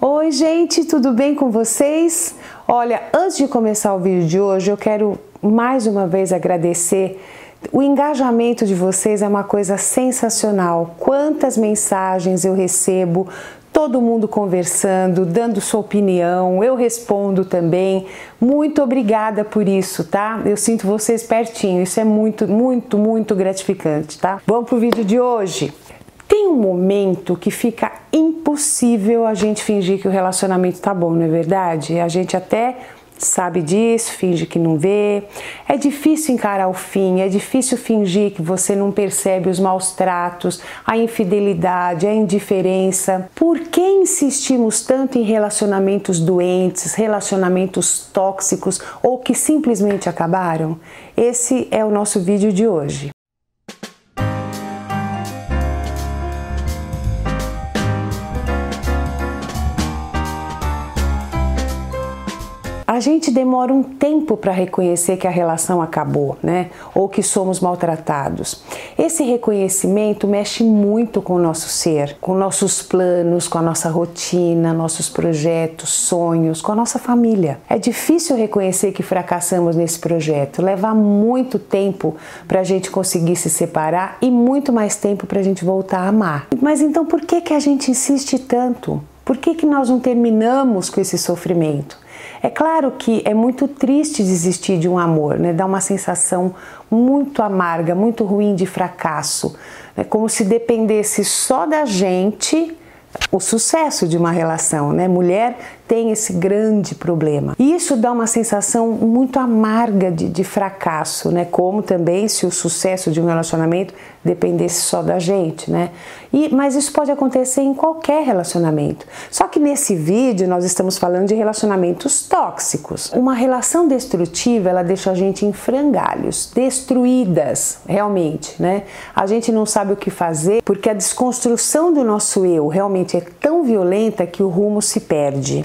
Oi, gente, tudo bem com vocês? Olha, antes de começar o vídeo de hoje, eu quero mais uma vez agradecer. O engajamento de vocês é uma coisa sensacional. Quantas mensagens eu recebo, todo mundo conversando, dando sua opinião, eu respondo também. Muito obrigada por isso, tá? Eu sinto vocês pertinho, isso é muito, muito, muito gratificante, tá? Vamos pro vídeo de hoje. Tem um momento que fica impossível a gente fingir que o relacionamento tá bom, não é verdade? A gente até sabe disso, finge que não vê. É difícil encarar o fim, é difícil fingir que você não percebe os maus tratos, a infidelidade, a indiferença. Por que insistimos tanto em relacionamentos doentes, relacionamentos tóxicos ou que simplesmente acabaram? Esse é o nosso vídeo de hoje. A gente demora um tempo para reconhecer que a relação acabou, né? Ou que somos maltratados. Esse reconhecimento mexe muito com o nosso ser, com nossos planos, com a nossa rotina, nossos projetos, sonhos, com a nossa família. É difícil reconhecer que fracassamos nesse projeto. Leva muito tempo para a gente conseguir se separar e muito mais tempo para a gente voltar a amar. Mas então por que que a gente insiste tanto? Por que, que nós não terminamos com esse sofrimento? É claro que é muito triste desistir de um amor, né? Dá uma sensação muito amarga, muito ruim de fracasso. É como se dependesse só da gente o sucesso de uma relação, né? Mulher tem esse grande problema. E isso dá uma sensação muito amarga de, de, fracasso, né? Como também se o sucesso de um relacionamento dependesse só da gente, né? E, mas isso pode acontecer em qualquer relacionamento. Só que nesse vídeo nós estamos falando de relacionamentos tóxicos. Uma relação destrutiva, ela deixa a gente em frangalhos, destruídas, realmente, né? A gente não sabe o que fazer porque a desconstrução do nosso eu realmente é tão violenta que o rumo se perde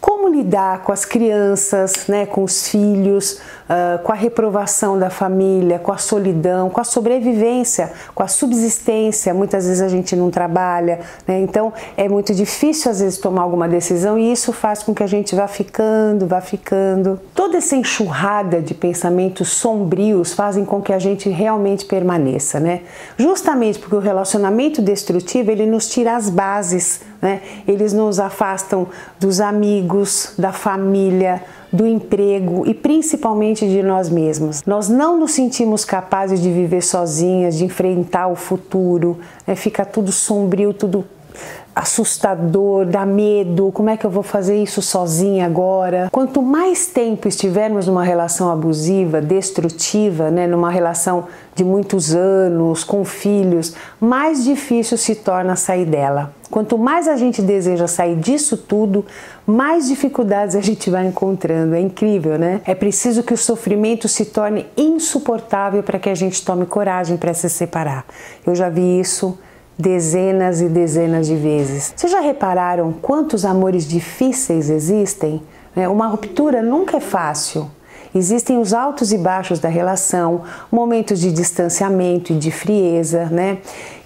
como lidar com as crianças, né, com os filhos, uh, com a reprovação da família, com a solidão, com a sobrevivência, com a subsistência. Muitas vezes a gente não trabalha, né, então é muito difícil às vezes tomar alguma decisão e isso faz com que a gente vá ficando, vá ficando. Toda essa enxurrada de pensamentos sombrios fazem com que a gente realmente permaneça, né? Justamente porque o relacionamento destrutivo ele nos tira as bases, né? Eles nos afastam dos amigos, da família, do emprego e principalmente de nós mesmos. Nós não nos sentimos capazes de viver sozinhas, de enfrentar o futuro, né? fica tudo sombrio, tudo assustador, dá medo, como é que eu vou fazer isso sozinha agora? Quanto mais tempo estivermos numa relação abusiva, destrutiva, né, numa relação de muitos anos, com filhos, mais difícil se torna sair dela. Quanto mais a gente deseja sair disso tudo, mais dificuldades a gente vai encontrando. É incrível, né? É preciso que o sofrimento se torne insuportável para que a gente tome coragem para se separar. Eu já vi isso dezenas e dezenas de vezes. Vocês já repararam quantos amores difíceis existem? Né, uma ruptura nunca é fácil. Existem os altos e baixos da relação, momentos de distanciamento e de frieza, né?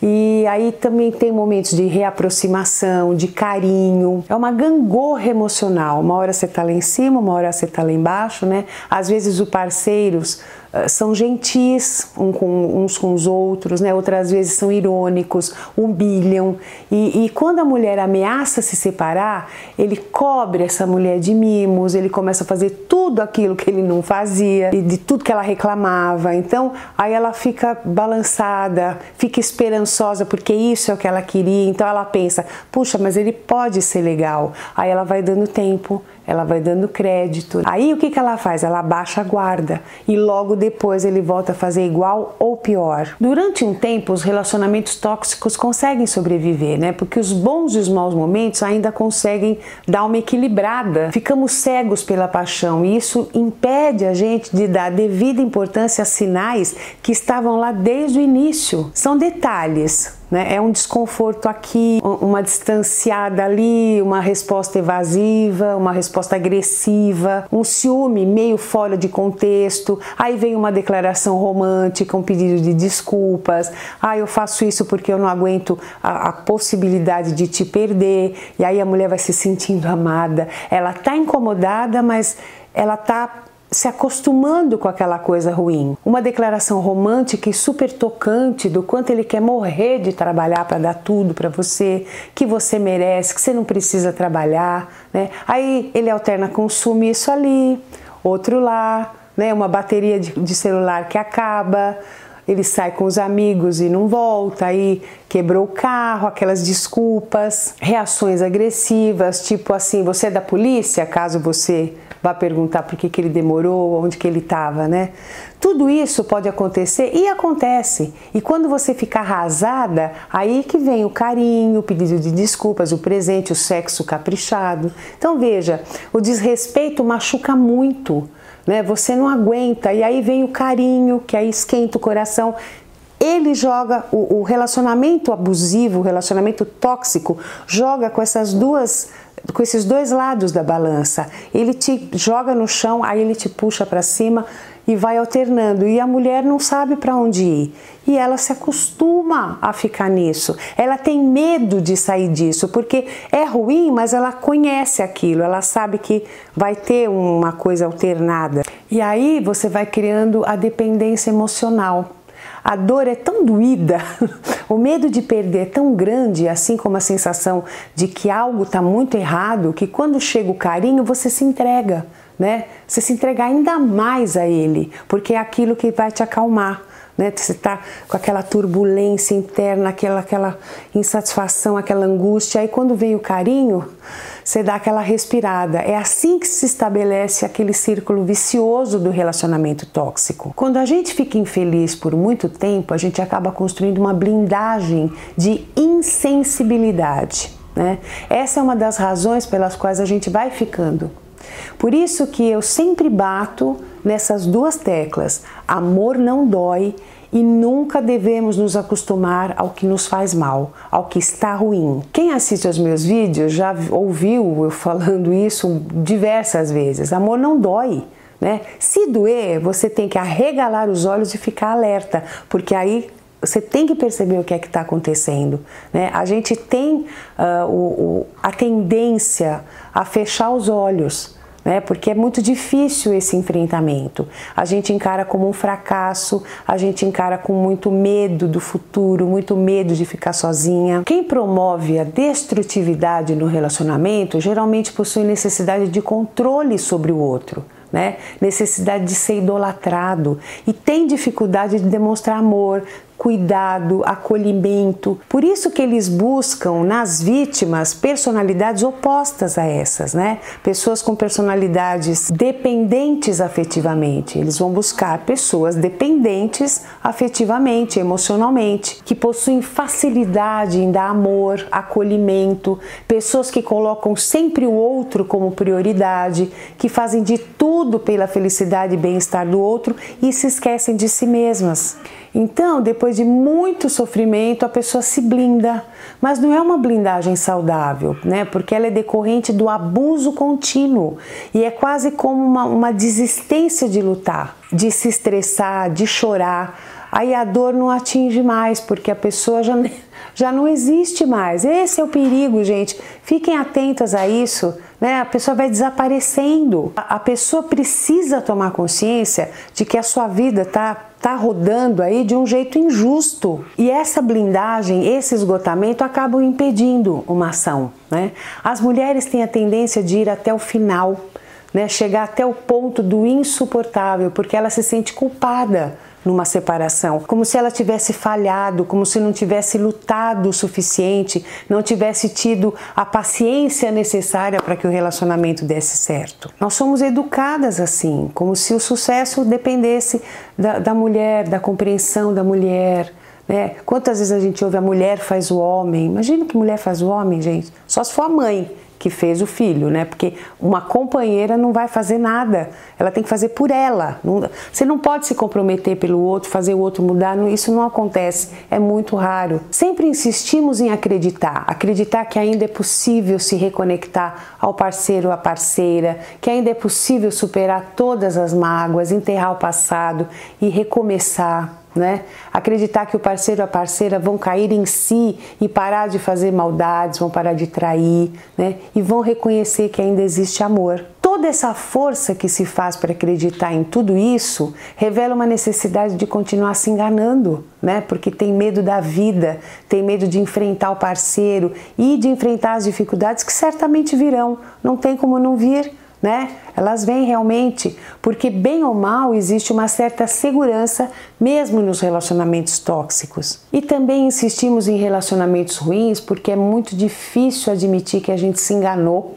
E aí também tem momentos de reaproximação, de carinho. É uma gangorra emocional. Uma hora você tá lá em cima, uma hora você tá lá embaixo, né? Às vezes os parceiros são gentis com, uns com os outros, né? Outras vezes são irônicos, humilham. E, e quando a mulher ameaça se separar, ele cobre essa mulher de mimos, ele começa a fazer tudo aquilo que ele não fazia e de tudo que ela reclamava. Então, aí ela fica balançada, fica esperançosa porque isso é o que ela queria. Então ela pensa: puxa, mas ele pode ser legal. Aí ela vai dando tempo, ela vai dando crédito. Aí o que, que ela faz? Ela baixa a guarda e logo depois ele volta a fazer igual ou pior. Durante um tempo, os relacionamentos tóxicos conseguem sobreviver, né? Porque os bons e os maus momentos ainda conseguem dar uma equilibrada. Ficamos cegos pela paixão e isso impede a gente de dar devida importância a sinais que estavam lá desde o início. São detalhes Né? É um desconforto aqui, uma distanciada ali, uma resposta evasiva, uma resposta agressiva, um ciúme meio fora de contexto. Aí vem uma declaração romântica, um pedido de desculpas. Ah, eu faço isso porque eu não aguento a, a possibilidade de te perder. E aí a mulher vai se sentindo amada. Ela tá incomodada, mas ela tá se acostumando com aquela coisa ruim. Uma declaração romântica e super tocante do quanto ele quer morrer de trabalhar para dar tudo para você, que você merece, que você não precisa trabalhar, né? Aí ele alterna com sumiço ali, outro lá, né? Uma bateria de, de celular que acaba, ele sai com os amigos e não volta, aí quebrou o carro, aquelas desculpas, reações agressivas, tipo assim, você é da polícia, caso você vá perguntar por que, que ele demorou, onde que ele estava, né? Tudo isso pode acontecer e acontece. E quando você fica arrasada, aí que vem o carinho, o pedido de desculpas, o presente, o sexo caprichado. Então veja, o desrespeito machuca muito, né? Você não aguenta e aí vem o carinho, que aí esquenta o coração ele joga o, o, relacionamento abusivo, o relacionamento tóxico, joga com essas duas com esses dois lados da balança. Ele te joga no chão, aí ele te puxa para cima e vai alternando. E a mulher não sabe para onde ir. E ela se acostuma a ficar nisso. Ela tem medo de sair disso, porque é ruim, mas ela conhece aquilo, ela sabe que vai ter uma coisa alternada. E aí você vai criando a dependência emocional. A dor é tão doída, o medo de perder é tão grande, assim como a sensação de que algo está muito errado, que quando chega o carinho você se entrega, né? Você se entrega ainda mais a ele, porque é aquilo que vai te acalmar. Né? Você está com aquela turbulência interna, aquela, aquela insatisfação, aquela angústia. Aí quando vem o carinho, você dá aquela respirada. É assim que se estabelece aquele círculo vicioso do relacionamento tóxico. Quando a gente fica infeliz por muito tempo, a gente acaba construindo uma blindagem de insensibilidade. Né? Essa é uma das razões pelas quais a gente vai ficando. Por isso que eu sempre bato nessas duas teclas: amor não dói e nunca devemos nos acostumar ao que nos faz mal, ao que está ruim. Quem assiste aos meus vídeos já ouviu eu falando isso diversas vezes. Amor não dói. Né? Se doer, você tem que arregalar os olhos e ficar alerta, porque aí você tem que perceber o que é que está acontecendo. Né? A gente tem uh, o, o, a tendência a fechar os olhos né? Porque é muito difícil esse enfrentamento. A gente encara como um fracasso, a gente encara com muito medo do futuro, muito medo de ficar sozinha. Quem promove a destrutividade no relacionamento geralmente possui necessidade de controle sobre o outro. Né? necessidade de ser idolatrado e tem dificuldade de demonstrar amor, cuidado, acolhimento. Por isso que eles buscam nas vítimas personalidades opostas a essas, né? Pessoas com personalidades dependentes afetivamente. Eles vão buscar pessoas dependentes afetivamente, emocionalmente, que possuem facilidade em dar amor, acolhimento, pessoas que colocam sempre o outro como prioridade, que fazem de tudo pela felicidade e bem-estar do outro e se esquecem de si mesmas. Então, depois de muito sofrimento, a pessoa se blinda, mas não é uma blindagem saudável, né? Porque ela é decorrente do abuso contínuo e é quase como uma, uma desistência de lutar, de se estressar, de chorar. Aí a dor não atinge mais, porque a pessoa já, já não existe mais. Esse é o perigo, gente. Fiquem atentas a isso né? A pessoa vai desaparecendo. A pessoa precisa tomar consciência de que a sua vida está tá rodando aí de um jeito injusto. E essa blindagem, esse esgotamento acabam impedindo uma ação. Né? As mulheres têm a tendência de ir até o final, né? chegar até o ponto do insuportável, porque ela se sente culpada numa separação, como se ela tivesse falhado, como se não tivesse lutado o suficiente, não tivesse tido a paciência necessária para que o relacionamento desse certo. Nós somos educadas assim, como se o sucesso dependesse da, da mulher, da compreensão da mulher. Né? Quantas vezes a gente ouve a mulher faz o homem? Imagina que mulher faz o homem, gente. Só se for a mãe que fez o filho, né? Porque uma companheira não vai fazer nada, ela tem que fazer por ela. Você não pode se comprometer pelo outro, fazer o outro mudar, isso não acontece, é muito raro. Sempre insistimos em acreditar, acreditar que ainda é possível se reconectar ao parceiro ou à parceira, que ainda é possível superar todas as mágoas, enterrar o passado e recomeçar né? Acreditar que o parceiro ou a parceira vão cair em si e parar de fazer maldades, vão parar de trair, né? E vão reconhecer que ainda existe amor. Toda essa força que se faz para acreditar em tudo isso revela uma necessidade de continuar se enganando, né? Porque tem medo da vida, tem medo de enfrentar o parceiro e de enfrentar as dificuldades que certamente virão. Não tem como não vir né? Elas vêm realmente porque, bem ou mal, existe uma certa segurança mesmo nos relacionamentos tóxicos. E também insistimos em relacionamentos ruins porque é muito difícil admitir que a gente se enganou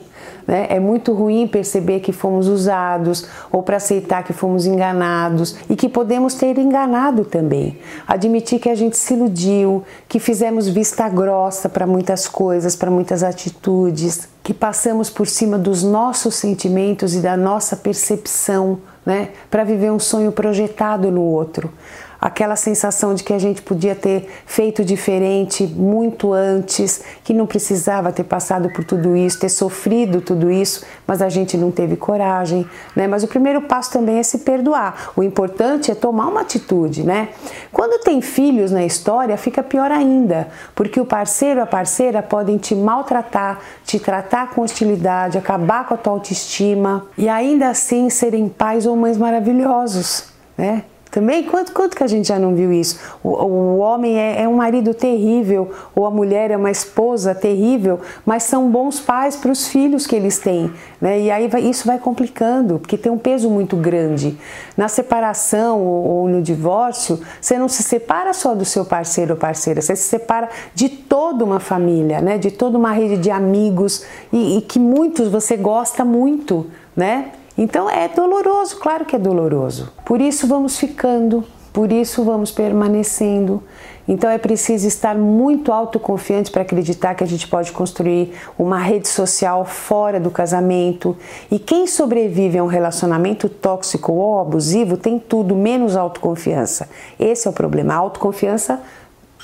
né? É muito ruim perceber que fomos usados ou para aceitar que fomos enganados e que podemos ter enganado também. Admitir que a gente se iludiu, que fizemos vista grossa para muitas coisas, para muitas atitudes, que passamos por cima dos nossos sentimentos e da nossa percepção, né? Para viver um sonho projetado no outro aquela sensação de que a gente podia ter feito diferente muito antes, que não precisava ter passado por tudo isso, ter sofrido tudo isso, mas a gente não teve coragem, né? Mas o primeiro passo também é se perdoar. O importante é tomar uma atitude, né? Quando tem filhos na história, fica pior ainda, porque o parceiro, a parceira podem te maltratar, te tratar com hostilidade, acabar com a tua autoestima e ainda assim serem pais ou mães maravilhosos, né? Também, quanto, quanto que a gente já não viu isso? O, o homem é, é, um marido terrível, ou a mulher é uma esposa terrível, mas são bons pais para os filhos que eles têm. Né? E aí vai, isso vai complicando, porque tem um peso muito grande. Na separação ou, ou no divórcio, você não se separa só do seu parceiro ou parceira, você se separa de toda uma família, né? de toda uma rede de amigos, e, e que muitos você gosta muito, né? Então é doloroso, claro que é doloroso. Por isso vamos ficando, por isso vamos permanecendo. Então é preciso estar muito autoconfiante para acreditar que a gente pode construir uma rede social fora do casamento. E quem sobrevive a um relacionamento tóxico ou abusivo tem tudo menos autoconfiança. Esse é o problema. A autoconfiança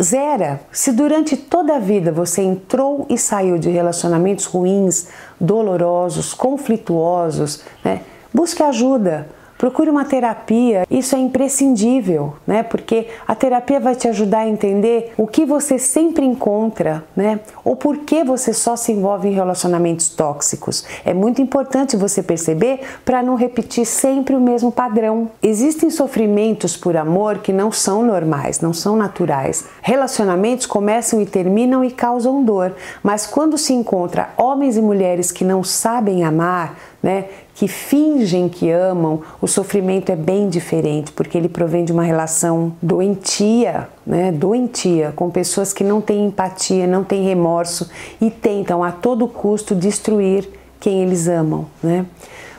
zera. Se durante toda a vida você entrou e saiu de relacionamentos ruins, dolorosos, conflituosos, né? busque ajuda. Procure uma terapia, isso é imprescindível, né? Porque a terapia vai te ajudar a entender o que você sempre encontra, né? Ou por que você só se envolve em relacionamentos tóxicos. É muito importante você perceber para não repetir sempre o mesmo padrão. Existem sofrimentos por amor que não são normais, não são naturais. Relacionamentos começam e terminam e causam dor, mas quando se encontra homens e mulheres que não sabem amar, né, que fingem que amam, o sofrimento é bem diferente, porque ele provém de uma relação doentia, né, doentia, com pessoas que não têm empatia, não têm remorso e tentam a todo custo destruir quem eles amam, né?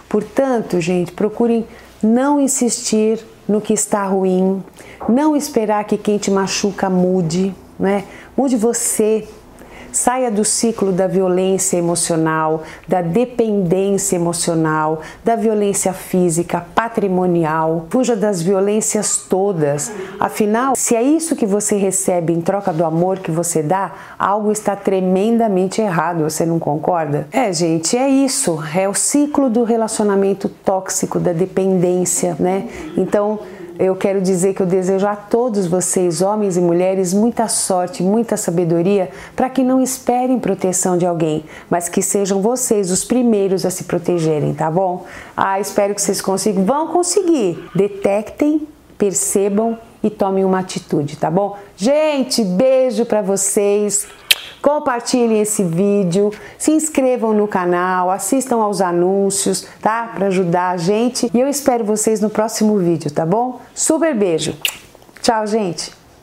Portanto, gente, procurem não insistir no que está ruim, não esperar que quem te machuca mude, né? Mude você, Saia do ciclo da violência emocional, da dependência emocional, da violência física, patrimonial. Fuja das violências todas. Afinal, se é isso que você recebe em troca do amor que você dá, algo está tremendamente errado. Você não concorda? É, gente, é isso. É o ciclo do relacionamento tóxico, da dependência, né? Então, eu quero dizer que eu desejo a todos vocês, homens e mulheres, muita sorte, muita sabedoria para que não esperem proteção de alguém, mas que sejam vocês os primeiros a se protegerem, tá bom? Ah, espero que vocês consigam. Vão conseguir. Detectem, percebam e tomem uma atitude, tá bom? Gente, beijo para vocês. Compartilhem esse vídeo, se inscrevam no canal, assistam aos anúncios, tá? Para ajudar a gente. E eu espero vocês no próximo vídeo, tá bom? Super beijo. Tchau, gente.